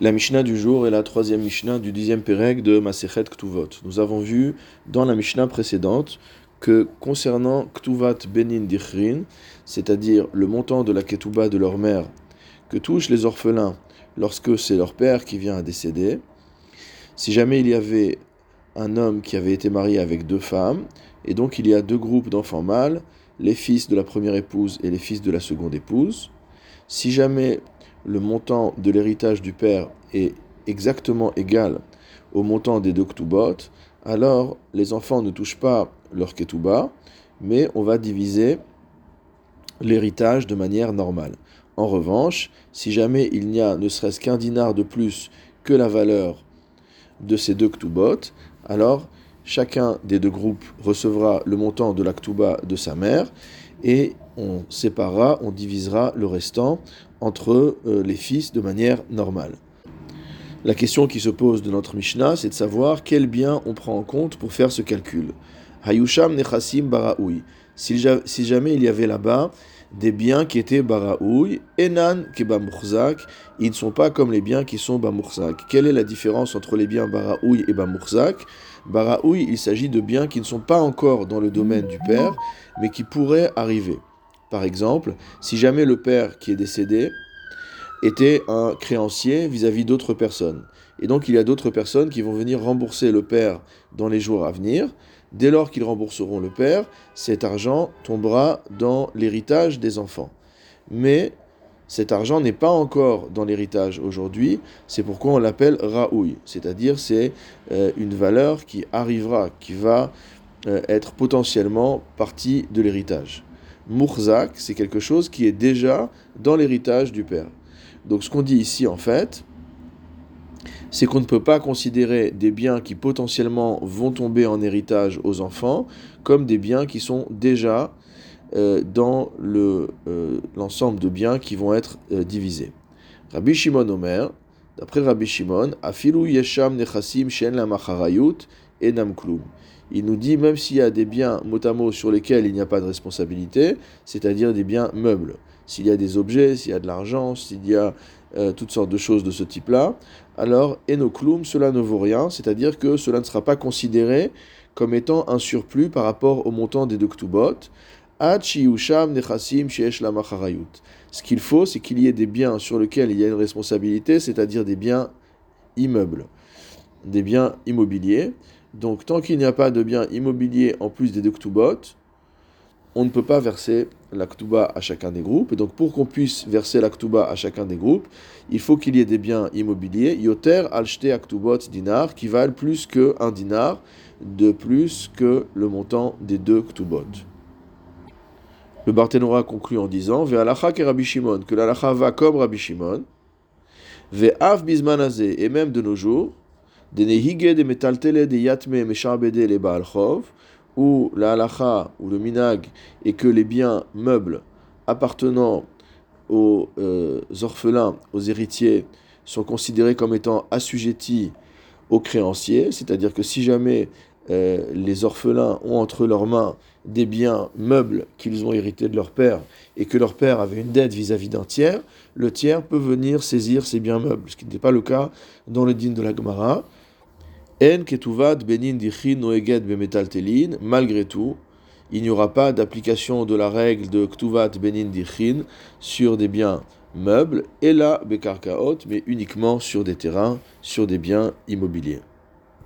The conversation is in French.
La Mishnah du jour est la troisième Mishnah du dixième Pérec de Masechet Ktuvot. Nous avons vu dans la Mishnah précédente que concernant Ktuvat Benin Dichrin, c'est-à-dire le montant de la Ketouba de leur mère que touchent les orphelins lorsque c'est leur père qui vient à décéder, si jamais il y avait un homme qui avait été marié avec deux femmes, et donc il y a deux groupes d'enfants mâles, les fils de la première épouse et les fils de la seconde épouse, si jamais le montant de l'héritage du père est exactement égal au montant des deux ktubot, alors les enfants ne touchent pas leur ketuba, mais on va diviser l'héritage de manière normale. En revanche, si jamais il n'y a ne serait-ce qu'un dinar de plus que la valeur de ces deux ktubot, alors chacun des deux groupes recevra le montant de la ktuba de sa mère et on séparera, on divisera le restant entre euh, les fils de manière normale. La question qui se pose de notre Mishnah, c'est de savoir quel bien on prend en compte pour faire ce calcul. Hayusham nechasim baraoui. Si, jamais il y avait là-bas des biens qui étaient baraoui, enan kebamurzak, ils ne sont pas comme les biens qui sont bamurzak. Quelle est la différence entre les biens baraoui et bamurzak Baraoui, il s'agit de biens qui ne sont pas encore dans le domaine du père, mais qui pourraient arriver. Par exemple, si jamais le père qui est décédé était un créancier vis-à-vis d'autres personnes, et donc il y a d'autres personnes qui vont venir rembourser le père dans les jours à venir, dès lors qu'ils rembourseront le père, cet argent tombera dans l'héritage des enfants. Mais cet argent n'est pas encore dans l'héritage aujourd'hui, c'est pourquoi on l'appelle raoui, c'est-à-dire c'est euh, une valeur qui arrivera, qui va euh, être potentiellement partie de l'héritage. Mourzak, c'est quelque chose qui est déjà dans l'héritage du père. Donc ce qu'on dit ici en fait, c'est qu'on ne peut pas considérer des biens qui potentiellement vont tomber en héritage aux enfants comme des biens qui sont déjà euh, dans le, euh, l'ensemble de biens qui vont être euh, divisés. Rabbi Shimon Omer, d'après Rabbi Shimon, Afilu Yesham Nechasim Shen la Enam il nous dit même s'il y a des biens mot sur lesquels il n'y a pas de responsabilité, c'est-à-dire des biens meubles, s'il y a des objets, s'il y a de l'argent, s'il y a euh, toutes sortes de choses de ce type-là, alors enoklum, cela ne vaut rien, c'est-à-dire que cela ne sera pas considéré comme étant un surplus par rapport au montant des deux ktubot. Ce qu'il faut, c'est qu'il y ait des biens sur lesquels il y a une responsabilité, c'est-à-dire des biens immeubles, des biens immobiliers. Donc tant qu'il n'y a pas de biens immobiliers en plus des deux ktubot, on ne peut pas verser la ktuba à chacun des groupes. Et donc pour qu'on puisse verser la ktuba à chacun des groupes, il faut qu'il y ait des biens immobiliers, yoter alshte aktubot dinar, qui valent plus qu'un dinar, de plus que le montant des deux ktubot. Le Barthénora conclut en disant Ve'alacha ke Rabbi Shimon, que l'alacha va comme Rabbi Shimon, Ve'av bizmanazé, et même de nos jours, de nehige de metaltele de yatme meshabede le baalchov, où la halacha ou le minag est que les biens meubles appartenant aux euh, orphelins, aux héritiers, sont considérés comme étant assujettis aux créanciers, c'est-à-dire que si jamais euh, les orphelins ont entre leurs mains des biens meubles qu'ils ont hérités de leur père et que leur père avait une dette vis-à-vis d'un tiers, le tiers peut venir saisir ces biens meubles, ce qui n'était pas le cas dans le din de la Gemara. En ketuvat benin dichin noeged bemetaltelin, malgré tout, il n'y aura pas d'application de la règle de ktuvat benin dichin sur des biens meubles, et là bekarkaot, mais uniquement sur des terrains, sur des biens immobiliers.